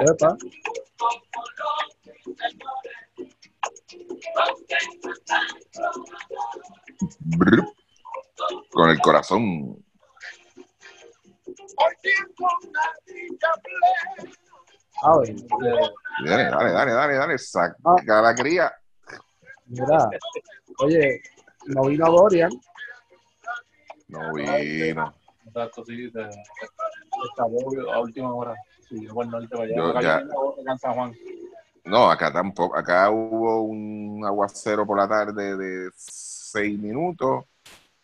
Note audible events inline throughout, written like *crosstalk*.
Epa. Con el corazón. A ver, eh, Dale, dale, dale, dale, dale. Saca la cría. mira, oye, no vino Dorian, No vino. Exacto, sí, se, se escapó a última hora. Sí, yo por el norte para allá. Yo Acá ya- hay una acá en San Juan. No, acá tampoco. Acá hubo un aguacero por la tarde de seis minutos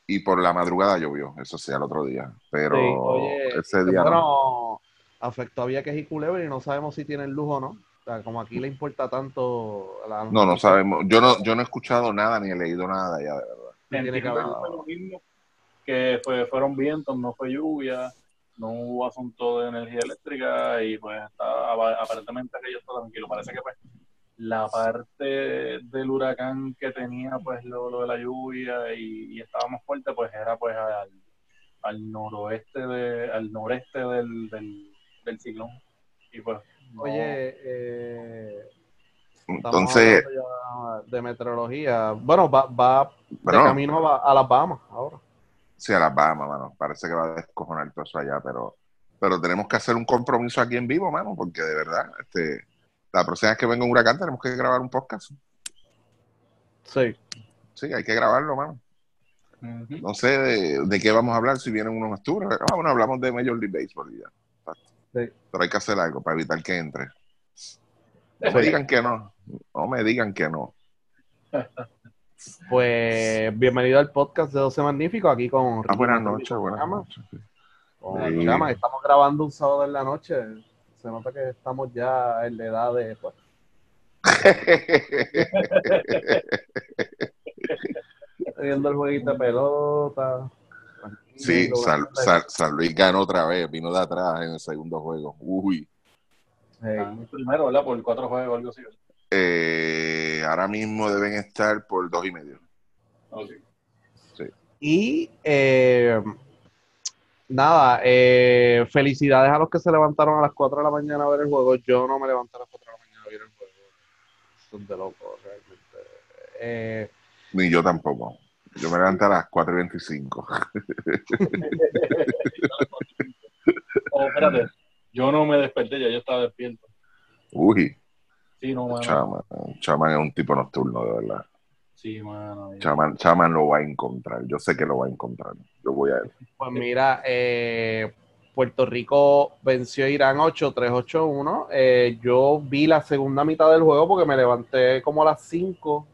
y por la madrugada llovió. Eso sí, al otro día. Pero Sí, oye, ese día no. afectó a Vieques y Culebra y no sabemos si tienen luz o no. O sea, como aquí le importa tanto la No, no sabemos. Yo no, yo no he escuchado nada ni he leído nada de allá, de verdad. tiene que Entiendo haber- que fue lo mismo, que fue, fueron vientos, no fue lluvia, no hubo asunto de energía eléctrica y pues estaba, aparentemente aquello está tranquilo. Parece que pues la parte del huracán que tenía pues lo, lo de la lluvia y, y estaba más fuerte pues era pues al, al noroeste de, al noreste del, del, del ciclón y pues no- Oye, eh, estamos Entonces, de meteorología. Bueno, va, va de camino a, a las Bahamas ahora. Sí, a las Bahamas, mano. Parece que va a descojonar todo eso allá, pero, pero tenemos que hacer un compromiso aquí en vivo, mano, porque de verdad, este, la próxima vez que venga un huracán tenemos que grabar un podcast. Sí. Sí, hay que grabarlo, mano. No sé de, de qué vamos a hablar si vienen unos octubre. Ah, bueno, hablamos de Major League Baseball y ya. Sí. Pero hay que hacer algo para evitar que entre. No me digan que no. No me digan que no. *laughs* Pues bienvenido al podcast de 12 Magníficos, aquí con Ah, Ricky buenas noches, buenas noches. sí. Con Sí. Chama, Estamos grabando un sábado en la noche. Se nota que estamos ya en la edad de... Pues, *laughs* viendo el jueguito de pelota. Sí, San, bastante- San- San Luis ganó otra vez, vino de atrás en el segundo juego. Uy. Hey. Ah, primero, ¿verdad? Por cuatro juegos o algo así. Eh, ahora mismo deben estar por dos y medio. Ok. Y eh, nada, eh, felicidades a los que se levantaron a las 4 de la mañana a ver el juego. Yo no me levanté a las 4 de la mañana a ver el juego. Son de locos, realmente. Eh, Ni yo tampoco. Yo me levanté a las 4 y 25. *laughs* Oh, espérate. Yo no me desperté, ya yo estaba despierto. Uy, Sí, no, mano. Chaman. Chaman es un tipo nocturno, de verdad. Sí, mano. Chaman, Chaman lo va a encontrar. Yo sé que lo va a encontrar. Yo voy a él. pues mira, eh, Puerto Rico venció a Irán 8-3-8-1. Eh, yo vi la segunda mitad del juego porque me levanté como a las 5.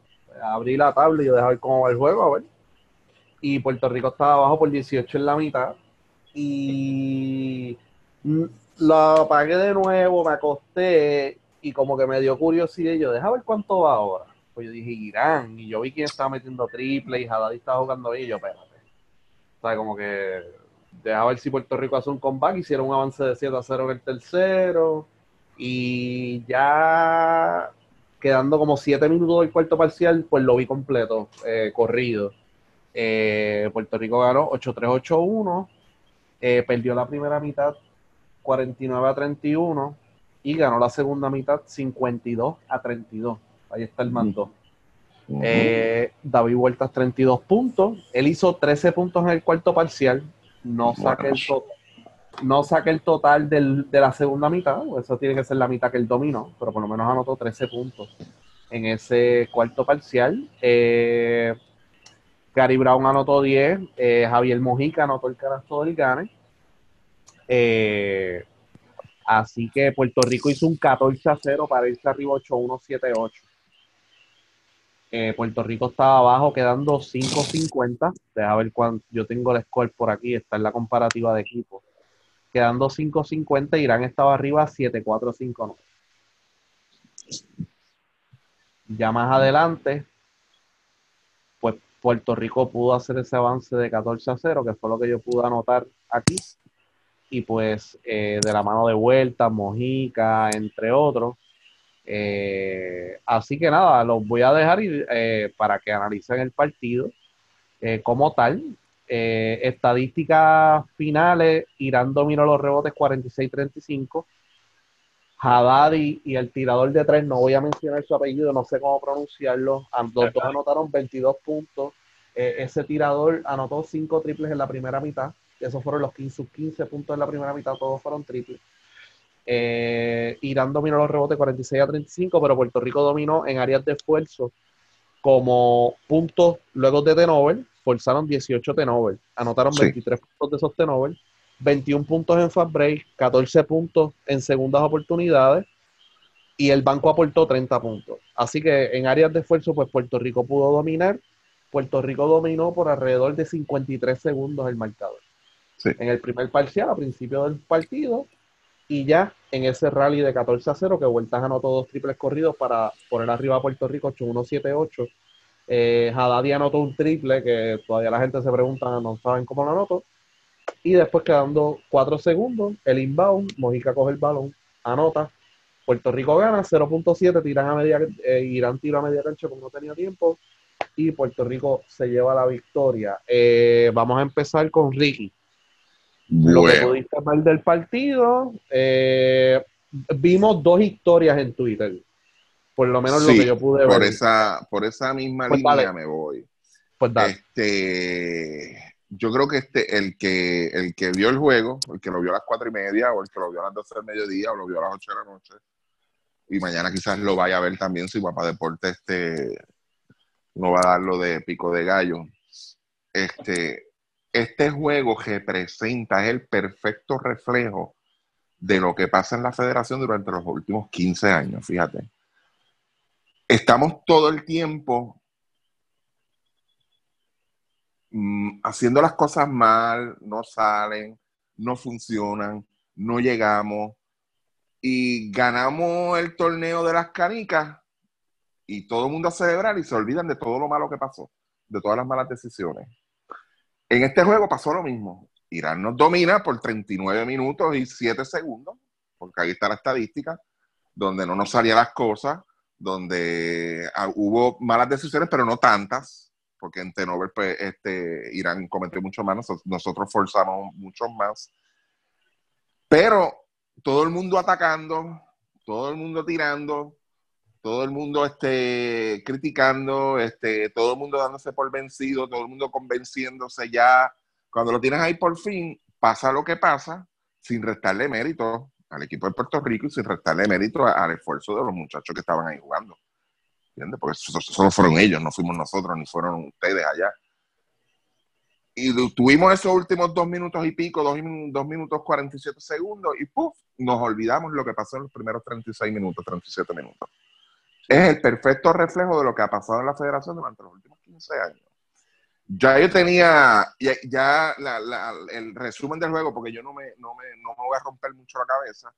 Abrí la tabla y yo dejé ver cómo va el juego, a ver. Y Puerto Rico estaba abajo por 18 en la mitad. Y mm, la apagué de nuevo, me acosté y como que me dio curiosidad. Yo, deja ver cuánto va ahora. Pues yo dije, Irán. Y yo vi quién estaba metiendo triple y Haddad estaba jugando bien. Y yo, espérate. O sea, como que deja ver si Puerto Rico hace un comeback. Hicieron un avance de 7 a 0 en el tercero. Y ya quedando como 7 minutos del cuarto parcial, pues lo vi completo, eh, corrido. Eh, Puerto Rico ganó 8-3-8-1. eh, perdió la primera mitad 49 a 31 y ganó la segunda mitad 52 a 32. Ahí está el mando. Eh, David Vueltas 32 puntos. Él hizo 13 puntos en el cuarto parcial. No saca el, to- no saca el total del- de la segunda mitad. Eso tiene que ser la mitad que él dominó, pero por lo menos anotó 13 puntos en ese cuarto parcial. Eh, Gary Brown anotó 10. eh, Javier Mojica anotó el canasto del Gane. Eh, así que Puerto Rico hizo un 14 a 0 para irse arriba 8-1-7-8. Eh, Puerto Rico estaba abajo quedando 5.50. Deja ver cuánto. Yo tengo el score por aquí, está en la comparativa de equipos. Quedando 5.50, Irán estaba arriba 7.459. Ya más adelante, pues Puerto Rico pudo hacer ese avance de 14 a 0, que fue lo que yo pude anotar aquí. Y pues eh, de la mano de vuelta, Mojica, entre otros. Eh, así que nada, los voy a dejar ir, eh, para que analicen el partido como tal. Estadísticas finales, Irán dominó los rebotes 46-35. Haddadi y el tirador de tres, no voy a mencionar su apellido, no sé cómo pronunciarlo. Los dos anotaron 22 puntos. Ese tirador anotó cinco triples en la primera mitad. Esos fueron los 15, sus 15 puntos en la primera mitad, todos fueron triples. Eh, Irán dominó los rebotes 46 a 35, pero Puerto Rico dominó en áreas de esfuerzo como puntos luego de Tenover, forzaron 18 Tenover, anotaron 23 puntos de esos Tenover, 21 puntos en fast break, 14 puntos en segundas oportunidades y el banco aportó 30 puntos. Así que en áreas de esfuerzo, pues Puerto Rico pudo dominar. Puerto Rico dominó por alrededor de 53 segundos el marcador. En el primer parcial, a principio del partido, y ya en ese rally de 14 a 0, que Vueltas anotó dos triples corridos para poner arriba a Puerto Rico 8-1-7-8. Eh, anotó un triple que todavía la gente se pregunta, no saben cómo lo anotó. Y después quedando 4 segundos, el inbound, Mojica coge el balón, anota. Puerto Rico gana 0.7, tiran a media, eh, Irán tira a media cancha como no tenía tiempo. Y Puerto Rico se lleva la victoria. Eh, vamos a empezar con Ricky. Lo que pudiste ver del partido, eh, vimos dos historias en Twitter. Por lo menos lo que yo pude por ver. Esa, por esa misma pues línea me voy. Pues Este, yo creo que este, el que, el que vio el juego, el que lo vio a las cuatro y media, o el que lo vio a las doce del mediodía, o lo vio a las ocho de la noche, y mañana quizás lo vaya a ver también si Guapa Deporte este, no va a dar lo de pico de gallo. Este, este juego representa, es el perfecto reflejo de lo que pasa en la federación durante los últimos 15 años, fíjate. Estamos todo el tiempo mm, haciendo las cosas mal, no salen, no funcionan, no llegamos y ganamos el torneo de las canicas y todo el mundo a celebrar y se olvidan de todo lo malo que pasó, de todas las malas decisiones. En este juego pasó lo mismo. Irán nos domina por 39 minutos y 7 segundos, porque ahí está la estadística, donde no nos salían las cosas, donde ah, hubo malas decisiones, pero no tantas, porque en Tenover pues, este, Irán cometió mucho más, nosotros forzamos mucho más. Pero todo el mundo atacando, todo el mundo tirando, todo el mundo este, criticando, este, todo el mundo dándose por vencido, todo el mundo convenciéndose ya. Cuando lo tienes ahí por fin, pasa lo que pasa, sin restarle mérito al equipo de Puerto Rico y sin restarle mérito al esfuerzo de los muchachos que estaban ahí jugando. ¿Entiendes? Porque solo fueron ellos, no fuimos nosotros, ni fueron ustedes allá. Y tuvimos esos últimos dos minutos y pico, dos, dos minutos 47 segundos, y ¡puf! Nos olvidamos lo que pasó en los primeros 36 minutos, 37 minutos es el perfecto reflejo de lo que ha pasado en la federación durante los últimos 15 años. Ya yo tenía, ya, el resumen del juego, porque yo no me, no me, no me voy a romper mucho la cabeza,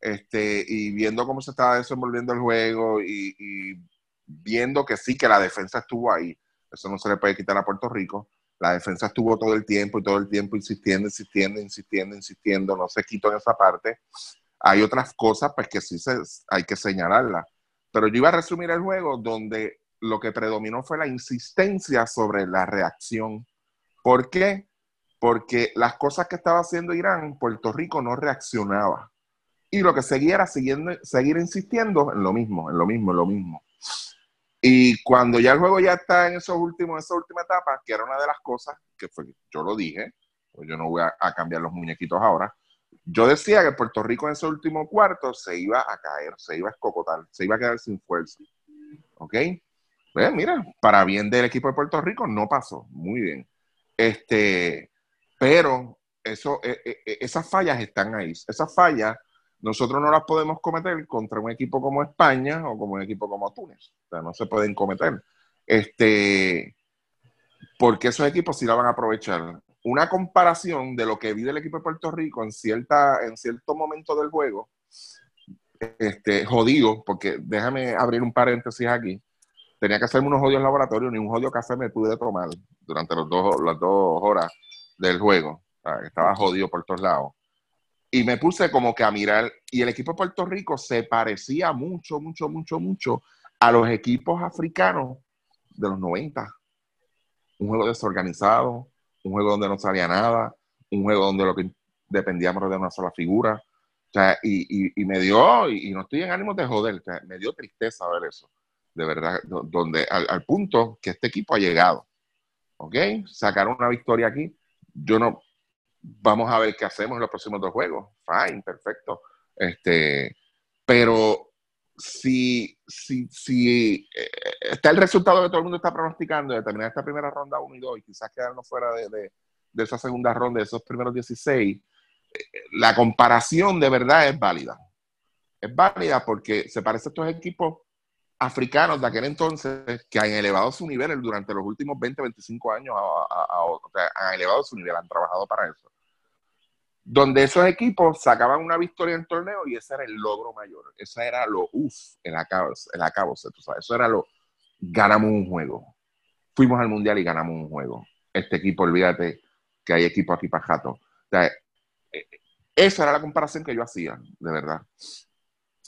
este, y viendo cómo se estaba desenvolviendo el juego y, viendo que sí, que la defensa estuvo ahí, eso no se le puede quitar a Puerto Rico, la defensa estuvo todo el tiempo y todo el tiempo insistiendo, insistiendo, insistiendo, insistiendo, no se quitó en esa parte. Hay otras cosas pues que sí se, hay que señalarlas. Pero yo iba a resumir el juego donde lo que predominó fue la insistencia sobre la reacción. ¿Por qué? Porque las cosas que estaba haciendo Irán, Puerto Rico no reaccionaba. Y lo que seguía era siguiendo, seguir insistiendo en lo mismo, en lo mismo, en lo mismo. Y cuando ya el juego ya está en esos últimos, esa última etapa, que era una de las cosas que fue, yo lo dije, pues yo no voy a cambiar los muñequitos ahora, yo decía que Puerto Rico en ese último cuarto se iba a caer, se iba a escocotar, se iba a quedar sin fuerza. ¿Ok? Pues mira, para bien del equipo de Puerto Rico no pasó. Muy bien. Este, pero eso, e, e, e, esas fallas están ahí. Esas fallas nosotros no las podemos cometer contra un equipo como España o como un equipo como Túnez. O sea, no se pueden cometer. Este, porque esos equipos sí la van a aprovechar una comparación de lo que vi del equipo de Puerto Rico en, cierta, en cierto momento del juego, este, jodido, porque déjame abrir un paréntesis aquí. Tenía que hacerme unos jodidos laboratorios, ni un jodido café me pude tomar durante los dos, las dos horas del juego. estaba jodido por todos lados. Y me puse como que a mirar, y el equipo de Puerto Rico se parecía mucho, mucho, mucho, mucho a los equipos africanos de los 90. Un juego desorganizado, un juego donde no salía nada, un juego donde lo que dependíamos de una sola figura. sea, y, y, me dio, y, no estoy en ánimo de joder, me dio tristeza ver eso, de verdad, donde al, punto que este equipo ha llegado, ¿ok? Sacaron una victoria aquí, yo no, vamos a ver qué hacemos en los próximos dos juegos, fine, perfecto, este, pero si, si, si eh, está el resultado que todo el mundo está pronosticando de terminar esta primera ronda 1 y 2 y quizás quedarnos fuera de, esa segunda ronda, de esos primeros 16, la comparación de verdad es válida. Es válida porque se parece a estos equipos africanos de aquel entonces que han elevado su nivel durante los últimos 20, 25 años, han elevado su nivel, han trabajado para eso. Donde esos equipos sacaban una victoria en torneo y ese era el logro mayor. Eso era lo uff, el acabo, el acabo, tú sabes. Eso era lo, ganamos un juego. Fuimos al mundial y ganamos un juego. Este equipo, olvídate que hay equipo aquí para jato. O sea, esa era la comparación que yo hacía, de verdad.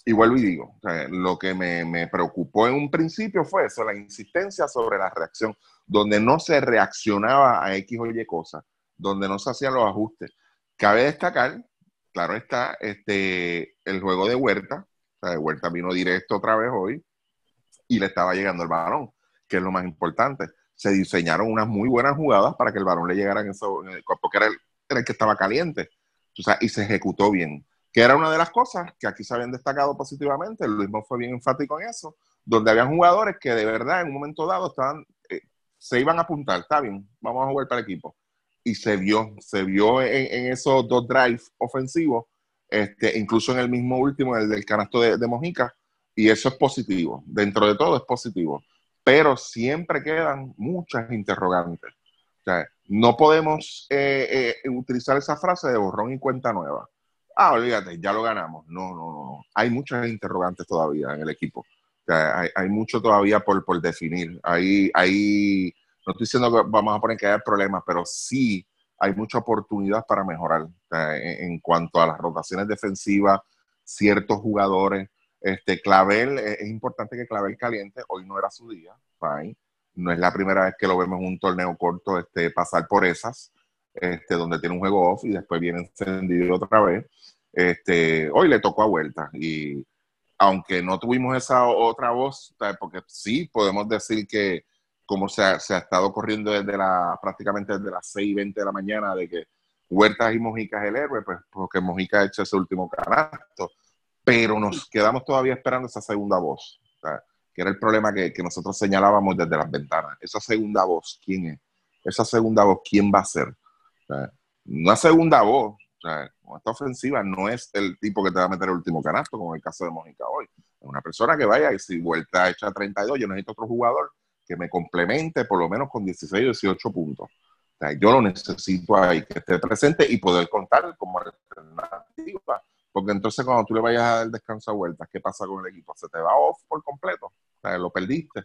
Y vuelvo y digo, lo que me, preocupó en un principio fue eso, la insistencia sobre la reacción, donde no se reaccionaba a X o Y cosas, donde no se hacían los ajustes. Cabe destacar, claro está, este, el juego de Huerta, o sea, Huerta vino directo otra vez hoy y le estaba llegando el balón, que es lo más importante. Se diseñaron unas muy buenas jugadas para que el balón le llegara en eso, porque era era el que estaba caliente y se ejecutó bien. Que era una de las cosas que aquí se habían destacado positivamente, Luis mismo fue bien enfático en eso, donde habían jugadores que de verdad en un momento dado estaban, eh, se iban a apuntar, está bien, vamos a jugar para el equipo. Y se vio, se vio en, esos dos drives ofensivos, este, incluso en el mismo último, el del canasto de, de Mojica, y eso es positivo, dentro de todo es positivo, pero siempre quedan muchas interrogantes. No podemos eh, eh, utilizar esa frase de borrón y cuenta nueva. Ah, olvídate, ya lo ganamos. No, no, no. Hay muchas interrogantes todavía en el equipo. hay, mucho todavía por, por definir. Hay, hay, no estoy diciendo que vamos a poner que haya problemas, pero sí hay mucha oportunidad para mejorar en, cuanto a las rotaciones defensivas, ciertos jugadores. Este, Clavel, es, es importante que Clavel caliente. Hoy no era su día. No es la primera vez que lo vemos en un torneo corto este, pasar por esas, este, donde tiene un juego off y después viene encendido otra vez. Este, hoy le tocó a vuelta y aunque no tuvimos esa otra voz, porque sí podemos decir que como se ha, estado corriendo desde la, prácticamente desde las 6 y 20 de la mañana, de que Huertas y Mojica es el héroe, pues porque Mojica ha hecho ese último canasto, pero nos quedamos todavía esperando esa segunda voz que era el problema que, nosotros señalábamos desde las ventanas. Esa segunda voz, ¿quién es? Esa segunda voz, ¿quién va a ser? una segunda voz, sea, esta ofensiva no es el tipo que te va a meter el último canasto, como en el caso de Mónica hoy. Es una persona que vaya y si vuelta hecha 32, yo necesito otro jugador que me complemente por lo menos con 16 o 18 puntos. Yo lo necesito ahí, que esté presente y poder contar como alternativa. Porque entonces cuando tú le vayas a dar descanso a vueltas, ¿qué pasa con el equipo? Se te va off por completo lo perdiste.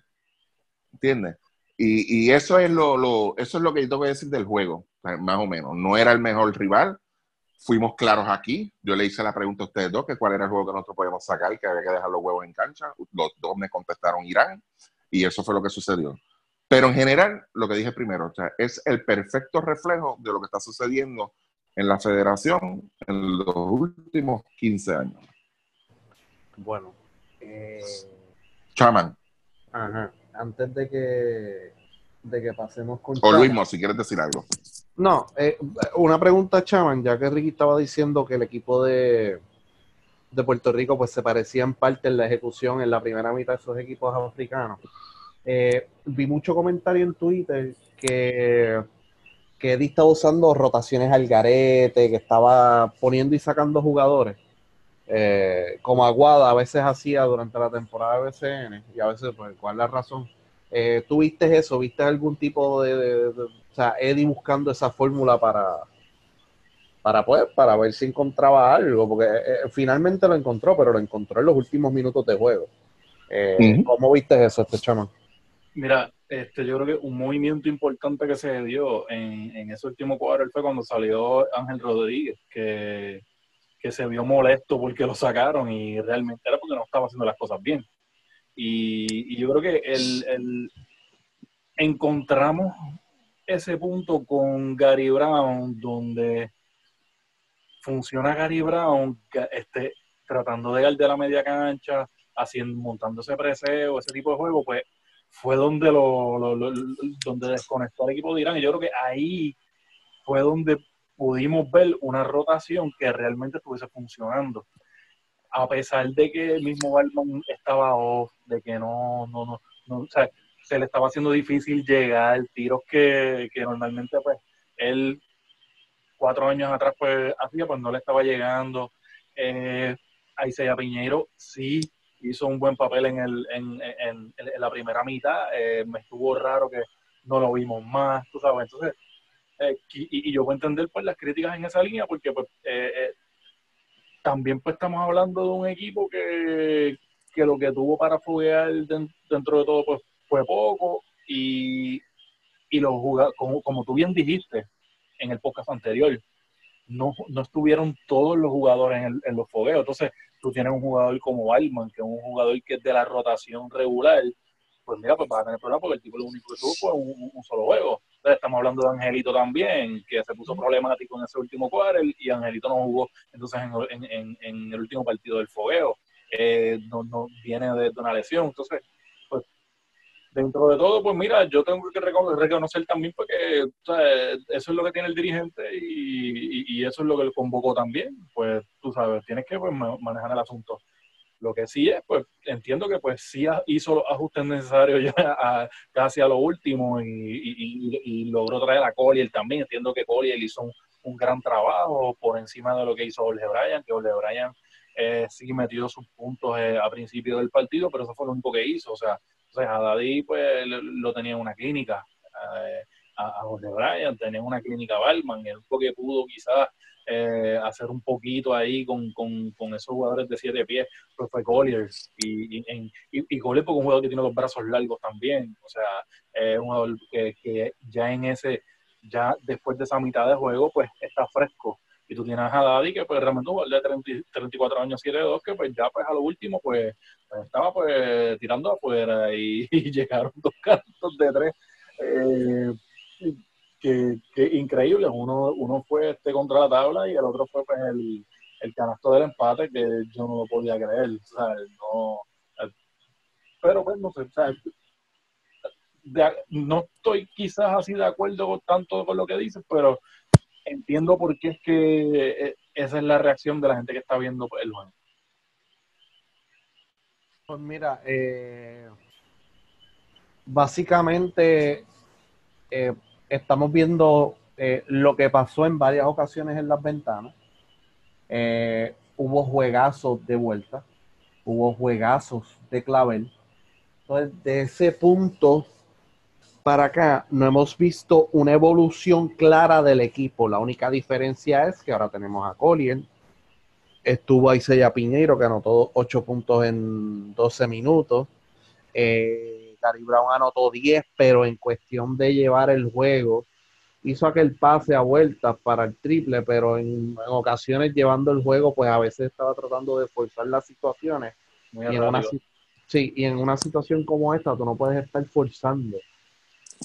¿Entiendes? Y, eso, es lo, lo, eso es lo que yo tengo que decir del juego, más o menos. No era el mejor rival. Fuimos claros aquí. Yo le hice la pregunta a ustedes dos, que cuál era el juego que nosotros podíamos sacar, que había que dejar los huevos en cancha. Los dos me contestaron Irán. Y eso fue lo que sucedió. Pero en general, lo que dije primero, o sea, es el perfecto reflejo de lo que está sucediendo en la federación en los últimos 15 años. Bueno, eh, Chaman. Ajá. Antes de que, de que pasemos con. O Luis, si quieres decir algo. No, eh, una pregunta, Chaman, ya que Ricky estaba diciendo que el equipo de, de Puerto Rico pues se parecía en parte en la ejecución en la primera mitad de esos equipos africanos. Eh, vi mucho comentario en Twitter que, que Eddie estaba usando rotaciones al garete, que estaba poniendo y sacando jugadores. Eh, como Aguada a veces hacía durante la temporada de BCN, y a veces, pues, ¿cuál es la razón? Eh, ¿Tú viste eso? ¿Viste algún tipo de, o sea, Eddie buscando esa fórmula para, para, pues, para ver si encontraba algo? Porque eh, finalmente lo encontró, pero lo encontró en los últimos minutos de juego. ¿Cómo viste eso, este chamán? Mira, este, yo creo que un movimiento importante que se dio en, en ese último cuadro fue cuando salió Ángel Rodríguez, que que se vio molesto porque lo sacaron y realmente era porque no estaba haciendo las cosas bien. Y, yo creo que el, encontramos ese punto con Gary Brown donde funciona Gary Brown este, tratando de ir de la media cancha, haciendo, montándose preseo, ese tipo de juego, pues fue donde lo, lo- lo- donde desconectó al equipo de Irán. Y yo creo que ahí fue donde pudimos ver una rotación que realmente estuviese funcionando. A pesar de que el mismo Balman estaba off, de que no, no, no, no, o sea, se le estaba haciendo difícil llegar, tiros que, que normalmente pues él cuatro años atrás pues hacía, pues no le estaba llegando. Eh, Aiseya Piñeiro sí hizo un buen papel en, el, en, en- en la primera mitad. Eh, me estuvo raro que no lo vimos más, tú sabes. Entonces, eh, y, y yo puedo entender pues las críticas en esa línea porque pues eh, eh, también pues estamos hablando de un equipo que, que lo que tuvo para foguear den- dentro de todo pues fue poco y, y los como, como tú bien dijiste en el podcast anterior, no, no estuvieron todos los jugadores en, el- en los fogueos. Entonces, tú tienes un jugador como Balman, que es un jugador que es de la rotación regular, pues mira, pues vas a tener problemas porque el tipo lo único que tuvo fue un, solo juego. Entonces, estamos hablando de Angelito también, que se puso problemático en ese último cuadro y Angelito no jugó entonces en, en- el último partido del fogueo. Eh, no, no viene de, una lesión. Entonces, dentro de todo, pues mira, yo tengo que recono- reconocer también porque o sea, eso es lo que tiene el dirigente y, eso es lo que le convocó también. Pues tú sabes, tienes que pues, ma- manejar el asunto. Lo que sí es, pues entiendo que pues sí hizo los ajustes necesarios ya casi a lo último y, y- logró traer a Collier también. Entiendo que Collier hizo un, gran trabajo por encima de lo que hizo Jorge Bryan, que Jorge Bryan eh, sí metió sus puntos eh, a principio del partido, pero eso fue lo único que hizo. O sea, entonces a Daddy pues lo, tenía en una clínica, eh, a, Jorge Bryan tenía en una clínica Balman, el único que pudo quizás eh, hacer un poquito ahí con, con, con esos jugadores de siete pies pues fue y, y, y, y porque un jugador que tiene los brazos largos también, o sea, es un jugador que, que ya en ese, ya después de esa mitad de juego pues está fresco y tú tienes a Daddy que pues realmente un de 30 34 años 7-2 que pues ya pues a lo último pues pues, estaba pues tirando afuera y, *laughs* llegaron dos cantos de tres eh, que, increíbles. Uno, uno fue este contra la tabla y el otro fue pues el, el canasto del empate que yo no lo podía creer. No, eh, pero pues no sé, o sea, no estoy quizás así de acuerdo con tanto con lo que dices, pero entiendo por qué es que eh, esa es la reacción de la gente que está viendo el juego. Pues mira, eh, básicamente eh, estamos viendo eh, lo que pasó en varias ocasiones en las ventanas. Hubo juegazos de vuelta, hubo juegazos de clavel. Entonces, de ese punto para acá, no hemos visto una evolución clara del equipo. La única diferencia es que ahora tenemos a Collier, estuvo Isaiah Piñeiro, que anotó 8 puntos en 12 minutos. Eh, Gary Brown anotó 10, pero en cuestión de llevar el juego, hizo aquel pase a vueltas para el triple, pero en, en ocasiones llevando el juego, pues a veces estaba tratando de forzar las situaciones. Muy Y en, una, sí, y en una situación como esta, tú no puedes estar forzando,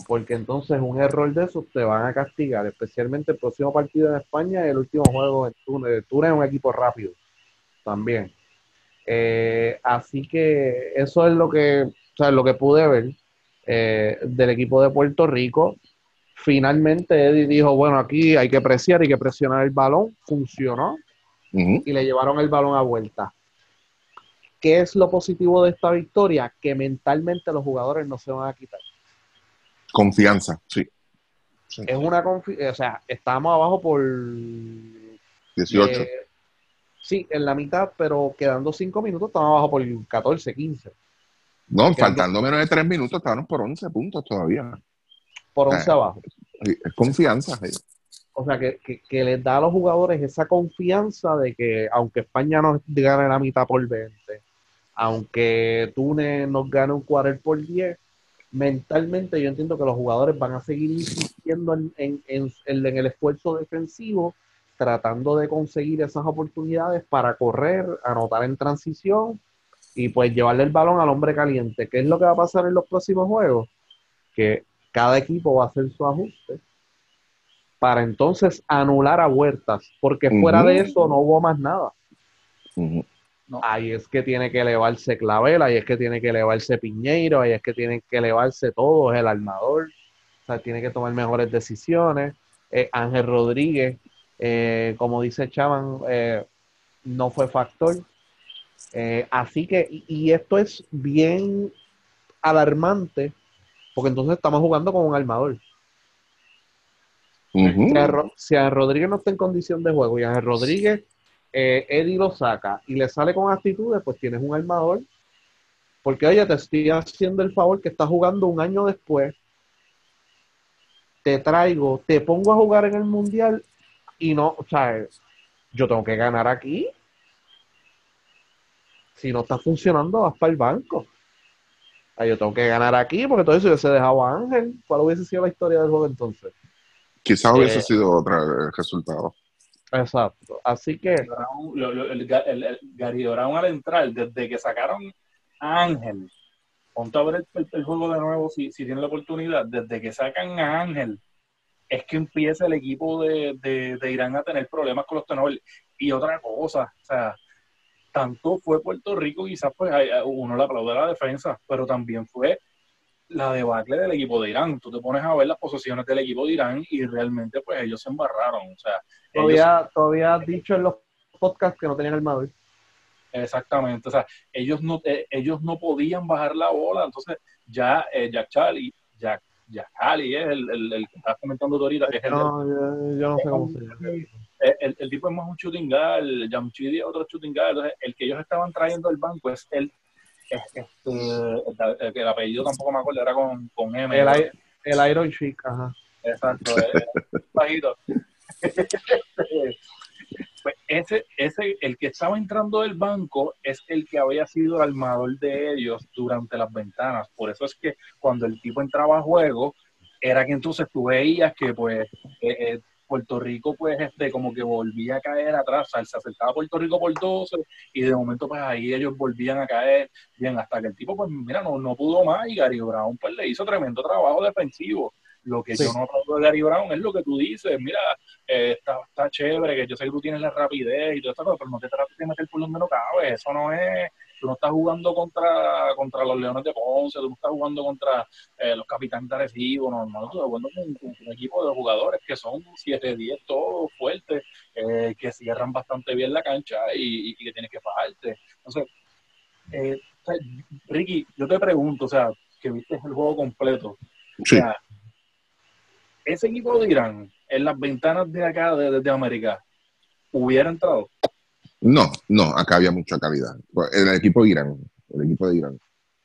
porque entonces un error de esos te van a castigar, especialmente el próximo partido en España y el último juego en Túnez. Túnez es un equipo rápido también. Eh, así que eso es lo que, o sea, lo que pude ver eh, del equipo de Puerto Rico. Finalmente Eddie dijo, bueno, aquí hay que presionar, hay que presionar el balón. Funcionó y le llevaron el balón a vuelta. ¿Qué es lo positivo de esta victoria? Que mentalmente los jugadores no se van a quitar. Confianza, sí. Sí. Es una confi- o sea, estábamos abajo por 18. eh, sí, en la mitad, pero quedando cinco minutos estábamos abajo por 14, 15, no, faltando menos de 3 minutos, estábamos por 11 puntos todavía. por 11 Ah. abajo. Es confianza. sí. O sea, que, que- que les da a los jugadores esa confianza de que aunque España nos gane la mitad por 20, aunque Túnez nos gane un quarter por 10, mentalmente yo entiendo que los jugadores van a seguir insistiendo en, en- en- en- en el esfuerzo defensivo, tratando de conseguir esas oportunidades para correr, anotar en transición y pues llevarle el balón al hombre caliente. ¿Qué es lo que va a pasar en los próximos juegos? Que cada equipo va a hacer su ajuste para entonces anular a Huertas, porque fuera de eso no hubo más nada. Ahí es que tiene que elevarse Clavel, ahí es que tiene que elevarse Piñeiro, ahí es que tiene que elevarse todo, el armador, o sea, tiene que tomar mejores decisiones. Eh, Ángel Rodríguez, eh, como dice Chaman, eh, no fue factor. Eh, así que, y, esto es bien alarmante, porque entonces estamos jugando con un armador. A, Ro- si a Rodríguez no está en condición de juego y a Rodríguez eh, Eddie lo saca y le sale con actitudes, pues tienes un armador. Porque, oye, te estoy haciendo el favor que estás jugando un año después. Te traigo, te pongo a jugar en el mundial y no, o sea, yo tengo que ganar aquí. Si no está funcionando, vas para el banco. Sea, yo tengo que ganar aquí porque todo eso hubiese dejado a Ángel. ¿Cuál hubiese sido la historia del juego entonces? Quizás hubiese Eh, sido otro el resultado. Exacto. Así que, lo- el, el- el Gary Brown al entrar, desde que sacaron a Ángel, ponte a ver el, juego de nuevo si, si tienen la oportunidad, desde que sacan a Ángel, es que empieza el equipo de, de- de Irán a tener problemas con los turnovers. Y otra cosa, o sea, tanto fue Puerto Rico, quizás pues uno le aplaude a la defensa, pero también fue la debacle del equipo de Irán. Tú te pones a ver las posesiones del equipo de Irán y realmente pues ellos se embarraron. O sea, ellos todavía, todavía has dicho en los podcasts que no tenían armador. Exactamente, o sea, ellos no, eh, ellos no podían bajar la bola, entonces ya eh, Jack Charlie, Jack, Jack Charlie es el, el, el que estabas comentando tú ahorita, que es el, No, yo, yo no sé cómo se llama. el, el- el tipo es más un shooting guard, Jamchidi es otro shooting guard, entonces el que ellos estaban trayendo al banco es el, este, el, el- el apellido tampoco me acuerdo, era con, con M. El, Iron Chic, ajá. Exacto, es *laughs* bajito. *laughs* Pues ese, ese, el que estaba entrando del banco es el que había sido el armador de ellos durante las ventanas. Por eso es que cuando el tipo entraba a juego, era que entonces tú veías que pues eh, eh, Puerto Rico pues este como que volvía a caer atrás, se acercaba a Puerto Rico por 12 y de momento pues ahí ellos volvían a caer, bien, hasta que el tipo pues mira, no, no pudo más y Gary Brown pues le hizo tremendo trabajo defensivo. Lo que Sí. yo no aplaudo de Gary Brown es lo que tú dices, mira, eh, está, está chévere, que yo sé que tú tienes la rapidez y todo esto, pero no te trates de meter por donde no cabe, eso no es, tú no estás jugando contra, contra los Leones de Ponce, tú no estás jugando contra eh, los Capitanes de Arecibo, no, no, tú estás jugando con, con un equipo de jugadores que son 7-10 todos fuertes, eh, que cierran bastante bien la cancha y, y que tienes que fajarte. Entonces, eh, Ricky, yo te pregunto, o sea, que viste el juego completo, Sí. o sea, ese equipo de Irán, en las ventanas de acá, de, de América, hubiera entrado. No, no, acá había mucha calidad. El equipo de Irán, el equipo de Irán.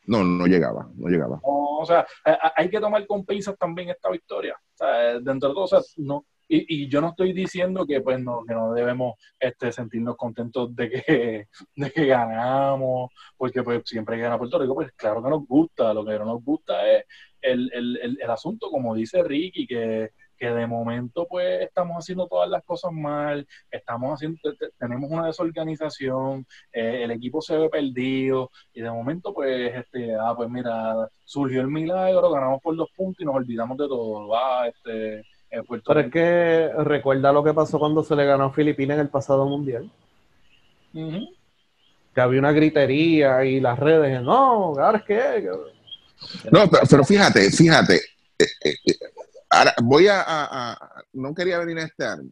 No, no llegaba, no llegaba. No, o sea, a- a- hay que tomar con pinzas también esta victoria. O sea, dentro de todo, o sea, no, y, y yo no estoy diciendo que pues no, que no debemos este, sentirnos contentos de que, *laughs* de que ganamos, porque pues siempre que gana Puerto Rico, pues claro que nos gusta, lo que no nos gusta es el, el, el, el asunto, como dice Ricky, que, que de momento pues estamos haciendo todas las cosas mal, estamos haciendo, te- te- tenemos una desorganización, eh, el equipo se ve perdido, y de momento pues, este, ah, pues mira, surgió el milagro, ganamos por dos puntos y nos olvidamos de todo, va, este, eh, Puerto Pero es que recuerda lo que pasó cuando se le ganó a Filipinas en el pasado mundial. Que había una gritería y las redes, no, ahora es que. No, pero, pero fíjate, fíjate. eh, eh, eh, ahora voy a, No quería venir a este año.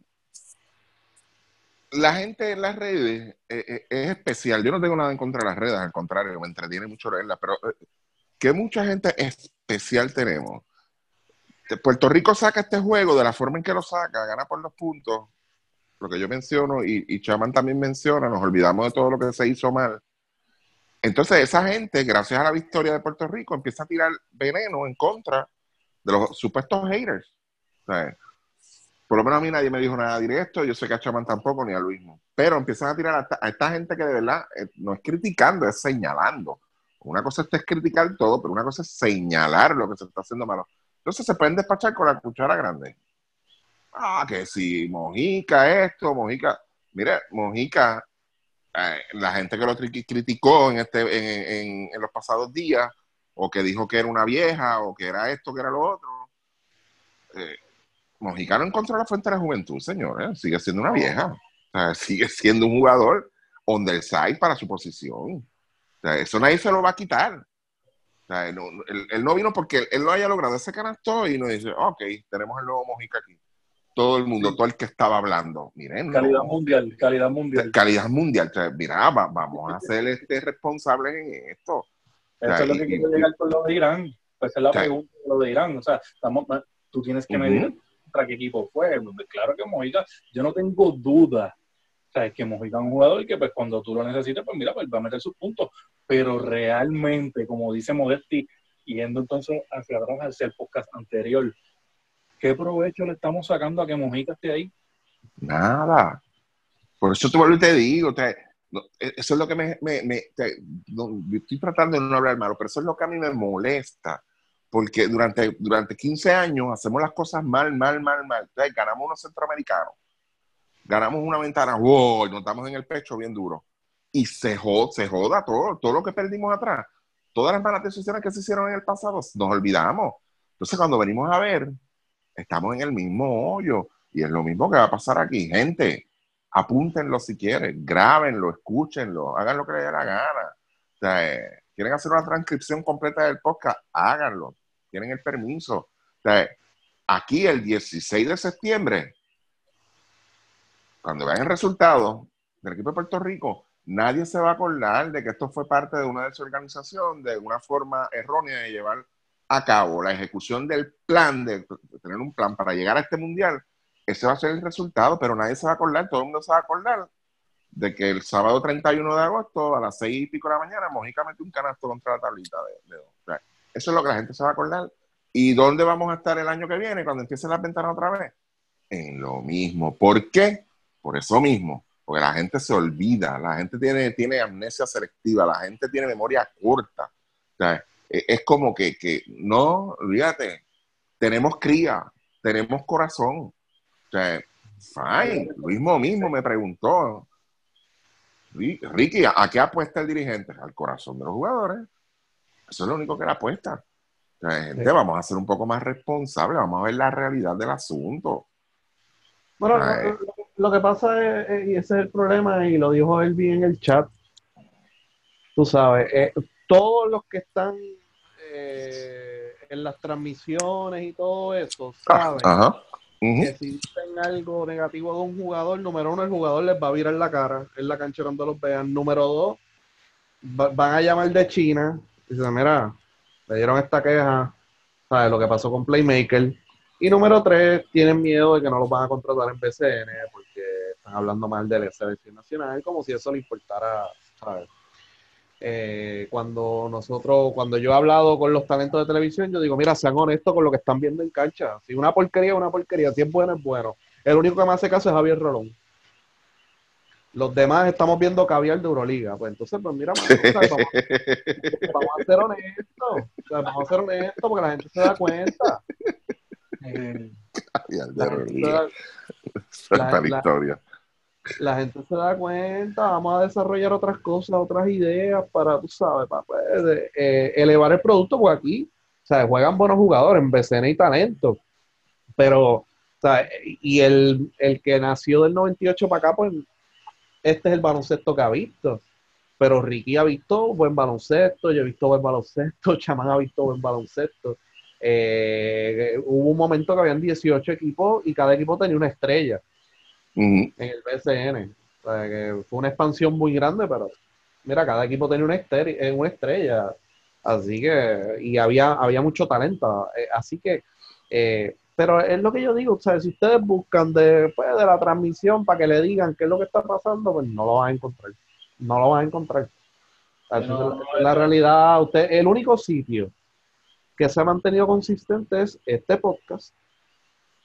La gente en las redes eh, eh, es especial. Yo no tengo nada en contra de las redes, al contrario, me entretiene mucho leerlas, pero eh, que mucha gente especial tenemos. Puerto Rico saca este juego de la forma en que lo saca, gana por los puntos, lo que yo menciono, y, y Chaman también menciona, nos olvidamos de todo lo que se hizo mal. Entonces, esa gente, gracias a la victoria de Puerto Rico, empieza a tirar veneno en contra de los supuestos haters. Por lo menos a mí nadie me dijo nada directo, yo sé que a Chaman tampoco, ni a Luismo. Pero empiezan a tirar a a esta gente que de verdad eh, no es criticando, es señalando. Una cosa es criticar todo, pero una cosa es señalar lo que se está haciendo malo. Entonces se pueden despachar con la cuchara grande. Ah, que si Mojica esto, Mojica. Mire, Mojica, eh, la gente que lo criticó en, este, en, en- en los pasados días, o que dijo que era una vieja, o que era esto, que era lo otro, eh, Mojicano encontró la fuente de la juventud, señores. Sigue siendo una vieja. O sea, *laughs* sigue siendo un jugador on the side para su posición. O sea, eso nadie se lo va a quitar. O sea, él, él no vino porque él lo haya logrado ese canasto y nos dice, ok, tenemos el nuevo Mojica aquí. Todo el mundo, todo el que estaba hablando, miren, no, Calidad mundial, calidad mundial. calidad mundial. O sea, mira, va- vamos a ser este, responsables en esto. Eso es lo que y- quiero llegar con lo de Irán. Pues esa es la O sea, pregunta de lo de Irán. O sea, estamos, tú tienes que medir contra qué equipo fue. Pues Claro que Mojica, yo no tengo duda. O sea, es que Mojica es un jugador y que pues cuando tú lo necesites, pues mira, pues va a meter sus puntos. Pero realmente, como dice Modesti, yendo entonces hacia atrás, hacia el podcast anterior, ¿qué provecho le estamos sacando a que Mojica esté ahí? Nada. Por eso te vuelvo y te digo, te- e- eso es lo que me... estoy tratando de no hablar malo, pero eso es lo que a mí me molesta. Porque durante, durante 15 años hacemos las cosas mal, mal, mal, mal. Entonces, ganamos unos centroamericanos. Ganamos una ventana, wow, nos damos en el pecho bien duro. Y se joda, se joda todo, todo lo que perdimos atrás. Todas las malas decisiones que se hicieron en el pasado, nos olvidamos. Entonces, cuando venimos a ver, estamos en el mismo hoyo. Y es lo mismo que va a pasar aquí. Gente, apúntenlo si quieren, grábenlo, escúchenlo, hagan lo que les dé la gana. Eh, quieren hacer una transcripción completa del podcast, háganlo. Tienen el permiso. Sea, aquí el 16 de septiembre, cuando vean el resultado del equipo de Puerto Rico, nadie se va a acordar de que esto fue parte de una desorganización, de una forma errónea de llevar a cabo la ejecución del plan, de tener un plan para llegar a este mundial. Ese va a ser el resultado, pero nadie se va a acordar, todo el mundo se va a acordar de que el sábado 31 de agosto a las 6 y pico de la mañana Mojica un canasto contra la tablita de, de eso es lo que la gente se va a acordar. ¿Y dónde vamos a estar el año que viene cuando empiecen las ventanas otra vez? En lo mismo. ¿Por qué? Por eso mismo. Porque la gente se olvida, la gente tiene, tiene amnesia selectiva, la gente tiene memoria corta. E- es como que, que no, olvídate, tenemos cría, tenemos corazón. O sea, fine. Luismo mismo me preguntó, Ri- Ricky, ¿a qué apuesta el dirigente? Al corazón de los jugadores. Eso es lo único que le apuesta. O sea, gente, Sí. vamos a ser un poco más responsables, vamos a ver la realidad del asunto. Bueno, Ay. lo, que pasa es, eh, y ese es el problema, y lo dijo él bien en el chat, tú sabes, eh, todos los que están eh, en las transmisiones y todo eso, saben Que si dicen algo negativo de un jugador, número uno, el jugador les va a virar la cara en la cancha cuando los vean. Número dos, va- van a llamar de China y dicen, mira, le dieron esta queja, ¿sabes? Lo que pasó con Playmaker. Y número tres, tienen miedo de que no los van a contratar en BCN porque están hablando mal de la selección nacional, como si eso le importara, ¿sabes? Eh, cuando nosotros, cuando yo he hablado con los talentos de televisión, yo digo, mira, sean honestos con lo que están viendo en cancha. Si una porquería es una porquería, si es bueno, es bueno. El único que me hace caso es Javier Rolón. Los demás estamos viendo caviar de Euroliga. Pues entonces, pues mira, o sea, vamos, vamos a ser honestos. O sea, vamos a ser honestos porque la gente se da cuenta. *laughs* Eh, la, de Esta la- la historia. La gente se da cuenta, vamos a desarrollar otras cosas, otras ideas para, tú sabes, para pues, eh, elevar el producto, porque aquí, o sea, juegan buenos jugadores en BCN y talento, pero, o sea, y el, el que nació del 98 para acá, pues, este es el baloncesto que ha visto. Pero Ricky ha visto buen baloncesto, yo he visto buen baloncesto, *laughs* Chamán ha visto buen baloncesto. Eh, hubo un momento que habían 18 equipos y cada equipo tenía una estrella En el BCN. O sea, que fue una expansión muy grande, pero mira, cada equipo tenía una, estere- eh, una estrella. Así que, y había, había mucho talento. Eh, así que, eh, pero es lo que yo digo, o sea, si ustedes buscan después de la transmisión para que le digan qué es lo que está pasando, pues no lo van a encontrar. No lo van a encontrar. O sea, esa es la- la realidad. Usted, el único sitio que se ha mantenido consistente es este podcast.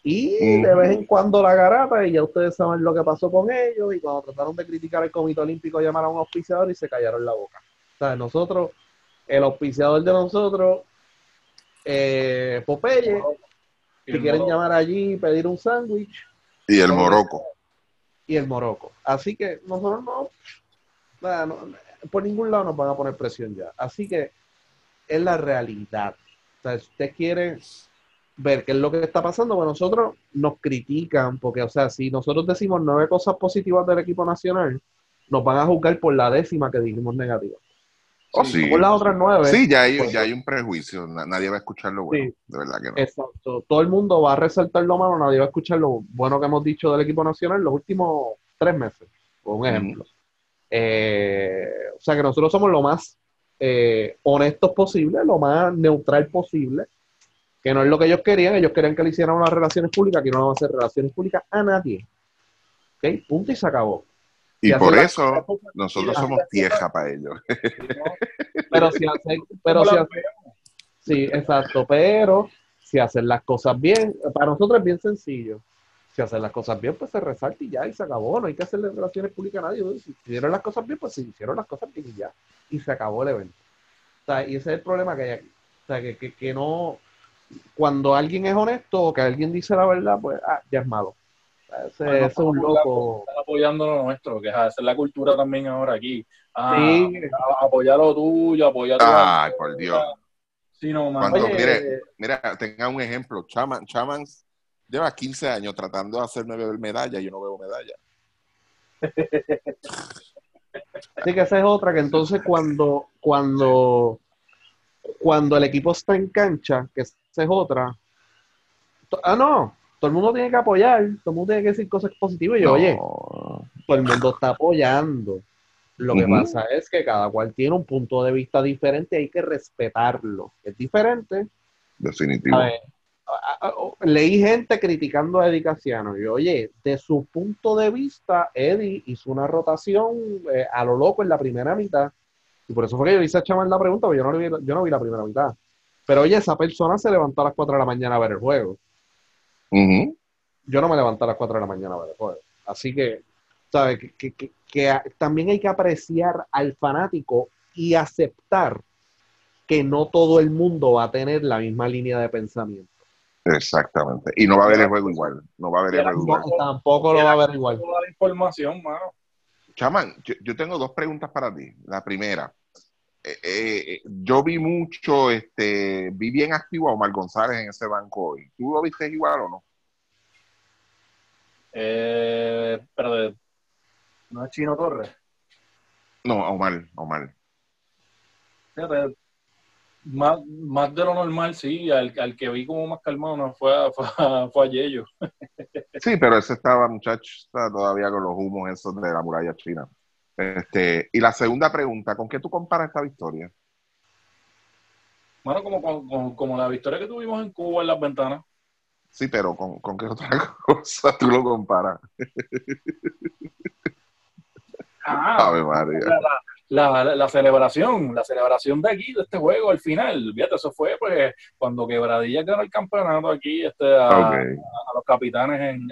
Y de vez en cuando la garata, y ya ustedes saben lo que pasó con ellos, y cuando trataron de criticar al Comité Olímpico llamaron a un auspiciador y se callaron la boca. O sea, nosotros, el auspiciador de nosotros, eh, Popeye, si quieren llamar allí, pedir un sándwich, Y el Morocco. y el Morocco. Así que nosotros no, nada, no- por ningún lado nos van a poner presión ya. Así que es la realidad. O sea, si usted quiere ver qué es lo que está pasando, porque nosotros nos critican, porque, o sea, si nosotros decimos nueve cosas positivas del equipo nacional, nos van a juzgar por la décima que dijimos negativa. Oh, sí. Por las otras nueve. Sí, ya hay, pues, ya hay un prejuicio. na- Nadie va a escuchar lo bueno. Sí. De verdad que no. Exacto. Todo el mundo va a resaltar lo malo, nadie va a escuchar lo bueno que hemos dicho del equipo nacional los últimos tres meses, por un ejemplo. Eh, o sea que nosotros somos lo más eh, honestos posible, lo más neutral posible, que no es lo que ellos querían, ellos querían que le hicieran unas relaciones públicas, que no van a hacer relaciones públicas a nadie. ¿Ok? Punto y se acabó. Y por eso nosotros somos tieja para ellos. *laughs* Pero si hacen, pero si hacen- sí, exacto, pero si hacen las cosas bien, para nosotros es bien sencillo. Si hacen las cosas bien, pues se resalta y ya, y se acabó. No hay que hacerle relaciones públicas a nadie. Si hicieron las cosas bien, pues si hicieron las cosas bien y ya. Y se acabó el evento. O sea, y ese es el problema que hay aquí. O sea, que, que, que no. Cuando alguien es honesto o que alguien dice la verdad, pues ah, ya es malo. Ese, Bueno, ese es un loco. Están apoyando lo nuestro, que es hacer la cultura también ahora aquí. Ah, Sí. apoyar lo tuyo, apoyar tu Ay, por Dios. Sí, no, man. Cuando- Oye, mire, Mira, tenga un ejemplo. Chaman, Chamans lleva 15 años tratando de hacerme ver medalla y yo no veo medalla. *laughs* Así que esa es otra que entonces cuando, cuando, cuando el equipo está en cancha, que esa es otra, ah no, todo el mundo tiene que apoyar, todo el mundo tiene que decir cosas positivas y yo, No. oye, todo el mundo está apoyando. Lo que pasa es que cada cual tiene un punto de vista diferente, hay que respetarlo. Es diferente. Definitivo. A ver, a- a- a- leí gente criticando a Eddie Casiano. Y oye, de su punto de vista, Eddie hizo una rotación eh, a lo loco en la primera mitad. Y por eso fue que yo hice a Chaman la pregunta, porque yo no, vi, yo no vi la primera mitad. Pero oye, esa persona se levantó a las 4 de la mañana a ver el juego. Yo no me levanté a las 4 de la mañana a ver el juego. Así que, ¿sabes? Que, que- que- que a- también hay que apreciar al fanático y aceptar que no todo el mundo va a tener la misma línea de pensamiento. Exactamente. Y no va a haber el juego igual. No va a haber el juego igual. Tampoco lo va a ver igual. Toda la información, mano. Chaman, yo, yo tengo dos preguntas para ti. La primera, eh, eh, yo vi mucho, este, vi bien activo a Omar González en ese banco hoy. ¿Tú lo viste igual o no? Eh, pero no es Chino Torres. No, Omar, Omar. Fíjate, más, más de lo normal, sí. Al, al que vi como más calmado no fue a, *laughs* fue a, fue a Yello. Sí, pero ese estaba, muchacho, está todavía con los humos esos de la muralla china. Este, y la segunda pregunta, ¿con qué tú comparas esta victoria? Bueno, como, como, como la victoria que tuvimos en Cuba en las ventanas. Sí, pero ¿con, con qué otra *laughs* cosa tú lo comparas? Ah, Ave María. la, la, la celebración, la celebración de aquí, de este juego, al final, fíjate, eso fue pues cuando Quebradilla ganó el campeonato aquí este, a, los capitanes en, en,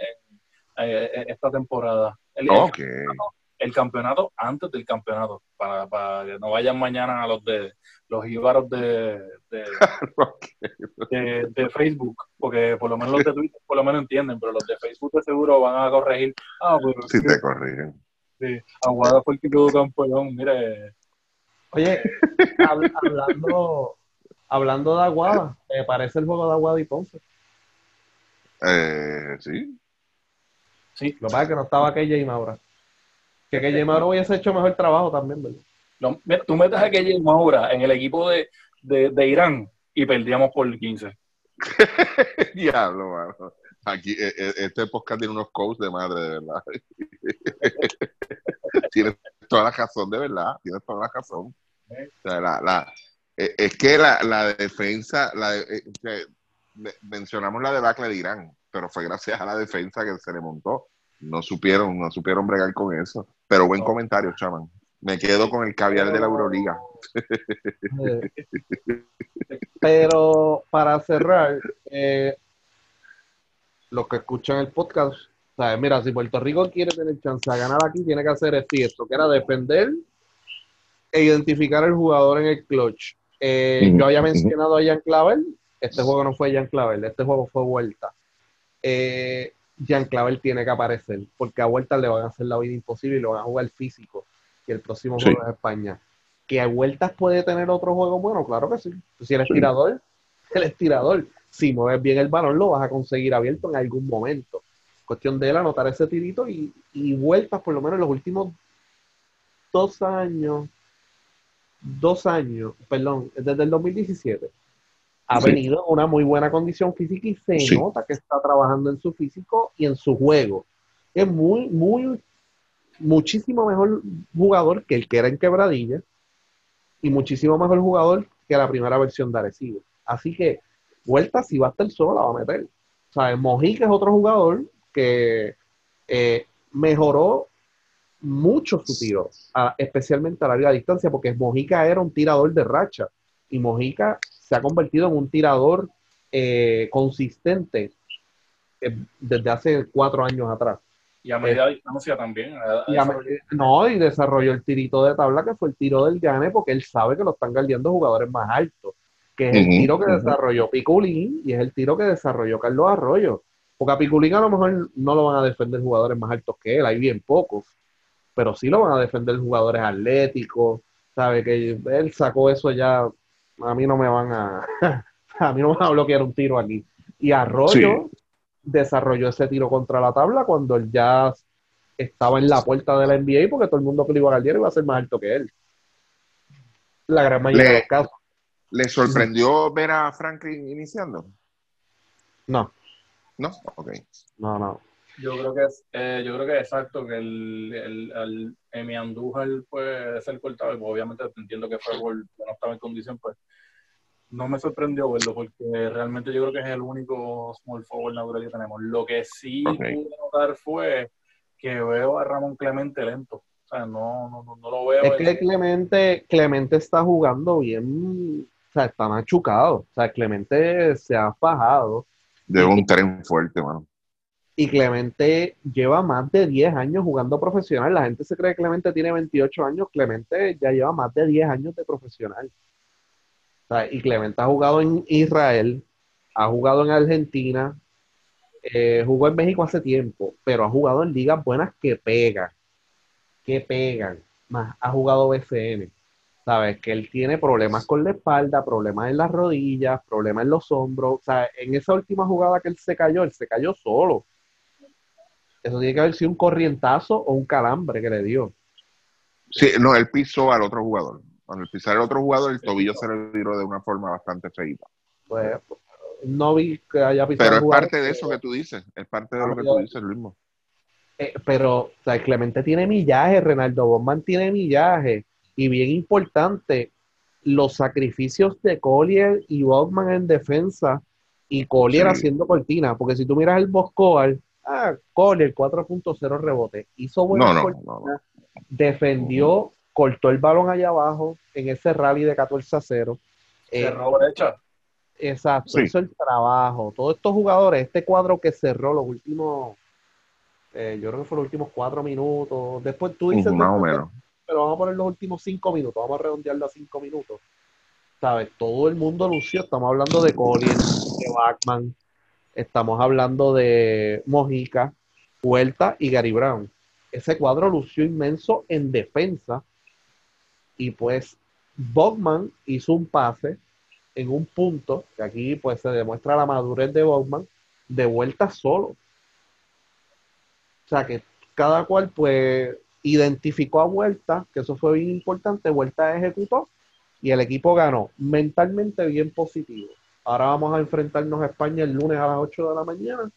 eh, eh, esta temporada. El, ok. el campeonato antes del campeonato, para, para que no vayan mañana a los de los íbaros de, de, *laughs* ok. de, de Facebook, porque por lo menos los de Twitter por lo menos entienden, pero los de Facebook de seguro van a corregir. Ah, pero Sí te corrigen. sí, Aguada fue el que quedó campeón, mire. Oye, hab- hablando, hablando de Aguada, ¿te parece el juego de Aguada y Ponce? Eh, sí. Sí, Lo que pasa es que no estaba KJ Maura. Que Maura hubiese hecho mejor trabajo también, ¿verdad? No, tú metes a Keye Maura en el equipo de, de, de Irán y perdíamos por 15. *laughs* Diablo, mano. Aquí, eh, eh, este podcast tiene unos coaches de madre, de verdad. *laughs* Tienes toda la razón, de verdad. Tienes toda la razón. O sea, la, la, eh, es que la, la defensa, la mencionamos la debacle de Irán, pero fue gracias a la defensa que se le montó. No supieron, no supieron bregar con eso. Pero buen No. comentario, chaman. Me quedo con el caviar de la Euroliga. Eh, *laughs* Pero para cerrar, eh, los que escuchan el podcast, ¿sabes? mira, si Puerto Rico quiere tener chance de ganar aquí, tiene que hacer esto y esto, que era defender e identificar al jugador en el clutch. Eh, yo había mencionado a Jan Clavel, este juego no fue Jan Clavel, este juego fue vuelta. Eh, Jan Clavel tiene que aparecer, porque a vuelta le van a hacer la vida imposible y lo van a jugar físico. Y el próximo Sí. juego es España. ¿Que a vueltas puede tener otro juego bueno? Claro que sí. Si el Sí. estirador, el estirador. si mueves bien el balón, lo vas a conseguir abierto en algún momento. Cuestión de él anotar ese tirito y, y vueltas, por lo menos en los últimos dos años, dos años, perdón, desde el 2017, ha Sí. venido en una muy buena condición física y se Sí. nota que está trabajando en su físico y en su juego. Es muy, muy, muchísimo mejor jugador que el que era en Quebradilla y muchísimo mejor jugador que la primera versión de Arecibo. Así que, vuelta, si va a estar solo, la va a meter. O sea, Mojica es otro jugador que eh, mejoró mucho su tiro, a- especialmente a larga distancia, porque Mojica era un tirador de racha y Mojica se ha convertido en un tirador eh, consistente eh, desde hace cuatro años atrás. Y a media distancia también. Y a- no, y desarrolló el tirito de tabla, que fue el tiro del Gane, porque él sabe que lo están guardiando jugadores más altos, que es el tiro que desarrolló Piculín y es el tiro que desarrolló Carlos Arroyo. Porque a Piculín a lo mejor no lo van a defender jugadores más altos que él, hay bien pocos, pero sí lo van a defender jugadores atléticos, sabe que él sacó eso ya, a mí no me van a, *laughs* a mí no me van a bloquear un tiro aquí. Y Arroyo desarrolló ese tiro contra la tabla cuando él ya estaba en la puerta de la NBA porque todo el mundo que lo iba a iba a ser más alto que él. La gran mayoría Le- de los casos. ¿Le sorprendió ver a Franklin iniciando? No, ¿No? Ok. no, no. Yo creo que es, eh, yo creo que es exacto que el, el, el Emi Andújar puede ser cortado, y pues obviamente entiendo que fue por que no estaba en condición, pues no me sorprendió verlo, porque realmente yo creo que es el único small forward natural que tenemos. Lo que sí pude notar fue que veo a Ramón Clemente lento. O sea, no, no, no, no lo veo. Es que Clemente, Clemente está jugando bien, o sea, está machucado. O sea, Clemente se ha fajado De un tren fuerte, mano. Y Clemente lleva más de 10 años jugando profesional. La gente se cree que Clemente tiene 28 años. Clemente ya lleva más de 10 años de profesional. O sea, y Clemente ha jugado en Israel, ha jugado en Argentina, eh, jugó en México hace tiempo, pero ha jugado en ligas buenas que pegan, que pegan. Más, ha jugado BCN. Sabes que él tiene problemas con la espalda, problemas en las rodillas, problemas en los hombros. O sea, en esa última jugada que él se cayó, él se cayó solo. Eso tiene que haber sido un corrientazo o un calambre que le dio. Sí, no, él pisó al otro jugador. Cuando él pisar al otro jugador, el tobillo se le viró de una forma bastante feita. Pues no vi que haya pisado Pero es parte de eso que tú dices. Es parte de Ah, lo que tú dices, Luis. Eh, pero, o sea, Clemente tiene millaje, Renaldo Bosman tiene millaje. Y bien importante, los sacrificios de Collier y Bosman en defensa y Collier Sí. haciendo cortina. Porque si tú miras el Boscoal, ah, Collier 4.0 rebote. Hizo buena No, no, cortina, no, no. defendió, cortó el balón allá abajo en ese rally de 14 a 0. Eh, cerró brecha. Exacto, Sí. hizo el trabajo. Todos estos jugadores, este cuadro que cerró los últimos, eh, yo creo que fue los últimos cuatro minutos. Después tú dices, Ujú, Más o menos. pero vamos a poner los últimos cinco minutos, vamos a redondearlo a cinco minutos. ¿Sabes? Todo el mundo lució. Estamos hablando de Collier, de Bachman, estamos hablando de Mojica, Huerta y Gary Brown. Ese cuadro lució inmenso en defensa. Y pues Bogman hizo un pase en un punto, que aquí pues se demuestra la madurez de Bogman, de vuelta solo. O sea que cada cual pues identificó a Vuelta, que eso fue bien importante, Vuelta ejecutó y el equipo ganó. Mentalmente bien positivo. Ahora vamos a enfrentarnos a España el lunes a las 8 de la mañana.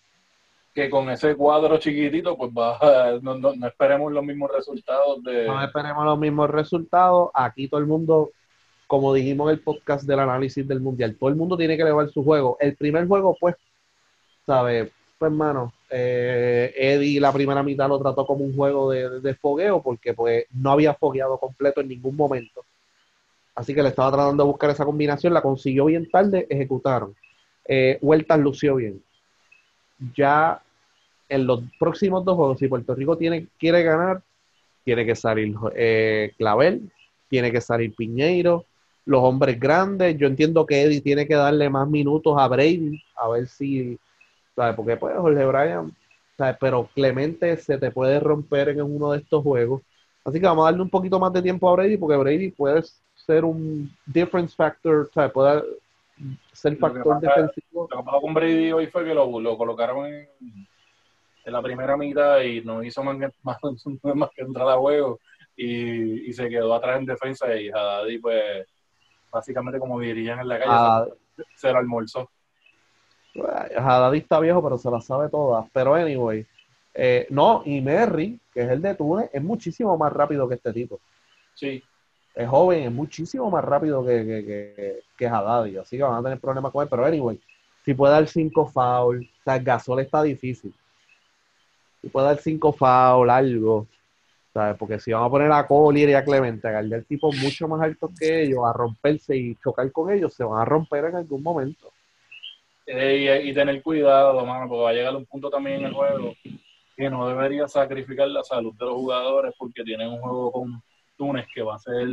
Que con ese cuadro chiquitito, pues va, *laughs* no, no, no esperemos los mismos resultados de. No esperemos los mismos resultados. Aquí todo el mundo, como dijimos en el podcast del análisis del mundial, todo el mundo tiene que elevar su juego. El primer juego, pues, ¿sabes? Pues, hermano, eh, Eddie la primera mitad lo trató como un juego de, de fogueo porque, pues, no había fogueado completo en ningún momento. Así que le estaba tratando de buscar esa combinación, la consiguió bien tarde, ejecutaron. Eh, lució bien. Ya en los próximos dos juegos, si Puerto Rico tiene, quiere ganar, tiene que salir eh, Clavel, tiene que salir Piñeiro, los hombres grandes. Yo entiendo que Eddie tiene que darle más minutos a Brady, a ver si, ¿sabes? Porque pues Jorge Bryan, ¿sabes? Pero Clemente se te puede romper en uno de estos juegos. Así que vamos a darle un poquito más de tiempo a Brady, porque Brady puede ser un difference factor, ¿sabes? Puede ser Lo que factor defensivo. Lo que pasó con Brady hoy fue que lo, lo colocaron en, en la primera mitad y no hizo más que, *laughs* más, más que entrar a juego y, y se quedó atrás en defensa y Haddadi pues básicamente como dirían en la calle Ah, se lo almorzó. Haddad está viejo, pero se las sabe todas. Pero anyway, eh, no, y Merry, que es el de Túnez, es muchísimo más rápido que este tipo. Sí, Es joven, es muchísimo más rápido que, que, que, que Haddad, y así que van a tener problemas con él. Pero anyway, si puede dar cinco foul, o sea, Gasol está difícil. Si puede dar cinco foul, algo, ¿sabes? Porque si van a poner a Collier y a Clemente a guardar tipos mucho más altos que ellos, a romperse y chocar con ellos, se van a romper en algún momento. Eh, y, y tener cuidado, mano, porque va a llegar un punto también en el juego que no debería sacrificar la salud de los jugadores porque tienen un juego con Túnez que va a ser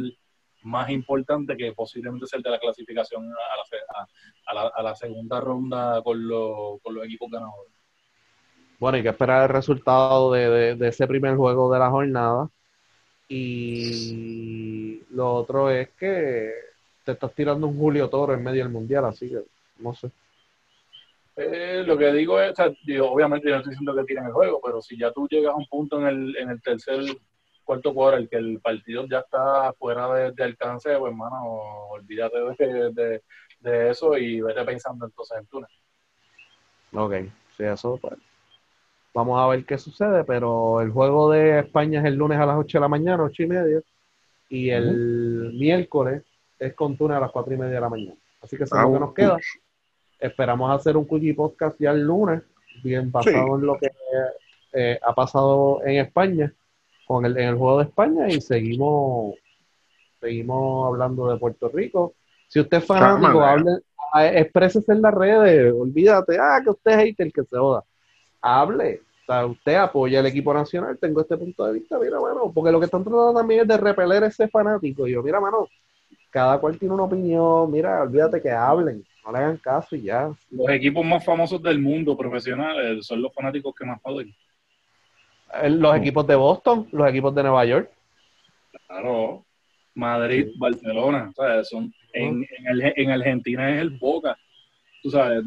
más importante que posiblemente ser de la clasificación a la, a- la, a la segunda ronda con, los- con los equipos ganadores. Bueno, hay que esperar el resultado de, de- de ese primer juego de la jornada. Y lo otro es que te estás tirando un Julio Toro en medio del mundial, así que no sé. Eh, lo que digo es, o sea, digo, obviamente yo no estoy diciendo que tiren el juego, pero si ya tú llegas a un punto en el, en el tercer, cuarto cuadro, el que el partido ya está fuera de, de alcance, pues hermano, olvídate de, de- de eso y vete pensando entonces en Túnez. Ok, sí, eso pues. Vamos a ver qué sucede, pero el juego de España es el lunes a las 8 de la mañana, 8 y media, y el miércoles es con Túnez a las 4 y media de la mañana. Así que eso es lo que nos queda. Esperamos hacer un quickie podcast ya el lunes, bien basado en lo que eh, ha pasado en España, con el, en el juego de España, y seguimos, seguimos hablando de Puerto Rico. Si usted es fanático, hable, a- exprésese en las redes, olvídate, ah, que usted es hater, que se joda. Hable, o sea, usted apoya al equipo nacional, tengo este punto de vista, mira, mano, porque lo que están tratando también es de repeler ese fanático. Y yo, mira, mano, cada cual tiene una opinión, mira, olvídate que hablen, no le hagan caso y ya. Los equipos más famosos del mundo profesionales son los fanáticos que más joden. Eh, Los equipos de Boston, los equipos de Nueva York, Claro, Madrid, Barcelona, ¿sabes? Son, en, en, Arge- en Argentina es el Boca, tú sabes,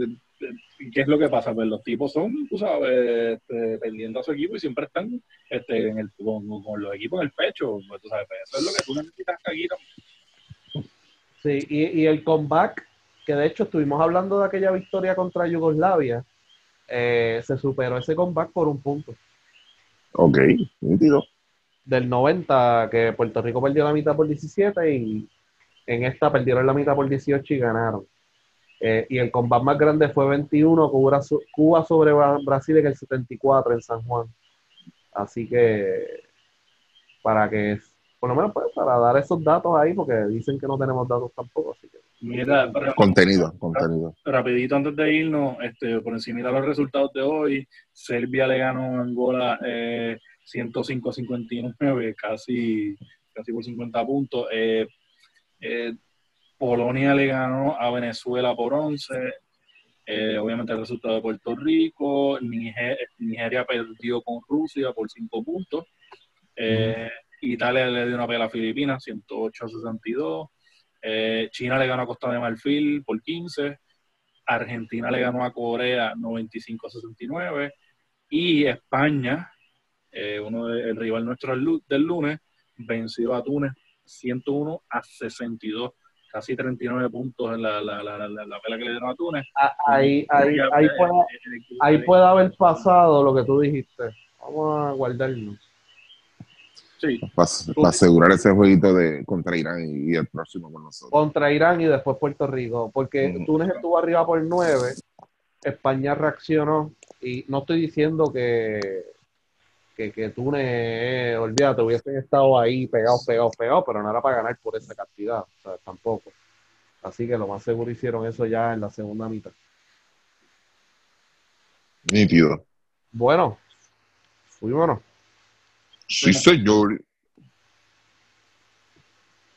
¿qué es lo que pasa? Pues los tipos son, tú sabes, este, pendientes a su equipo y siempre están este, en el, con, con los equipos en el pecho, pues, tú sabes, pues, eso es lo que tú necesitas, Caguita. Sí, y, y el comeback, que de hecho estuvimos hablando de aquella victoria contra Yugoslavia, eh, se superó ese comeback por un punto. Ok, nítido. Del 90, que Puerto Rico perdió la mitad por 17 y en esta perdieron la mitad por 18 y ganaron. Eh, y el comeback más grande fue 21, Cuba, Cuba sobre Bra- Brasil en el 74 en San Juan. Así que, para que, por lo menos pues, para dar esos datos ahí, porque dicen que no tenemos datos tampoco, así que Mira, ra- Contenido, contenido. rapidito antes de irnos, este, por encima de los resultados de hoy, Serbia le ganó a Angola eh, 105 a 59, casi, casi por 50 puntos. Eh, eh, Polonia le ganó a Venezuela por 11. Eh, obviamente el resultado de Puerto Rico. Niger- Nigeria perdió con Rusia por 5 puntos. Eh, Italia le dio una pela a Filipinas, 108 a 62. Eh, China le ganó a Costa de Marfil por 15. Argentina le ganó a Corea 95 a 69. Y España, eh, uno de- el rival nuestro del, lu- del lunes, venció a Túnez 101 a 62. Casi 39 puntos en la, la, la, la, que le dieron a Túnez. Ah, ahí, ahí, Ya, ahí, puede, eh, eh, ahí puede haber pasado lo que tú dijiste. Vamos a guardarnos. Sí, Para asegurar ese jueguito de contra Irán y, y el próximo con nosotros. Contra Irán y después Puerto Rico. Porque Ujú. Túnez estuvo arriba por 9, España reaccionó. Y no estoy diciendo que, que, que Túnez, olvídate, hubiesen estado ahí pegados, pegados, pegados, pero no era para ganar por esa cantidad. O sea, tampoco. Así que lo más seguro hicieron eso ya en la segunda mitad. Nítido. Bueno, fuimos. Sí, señor.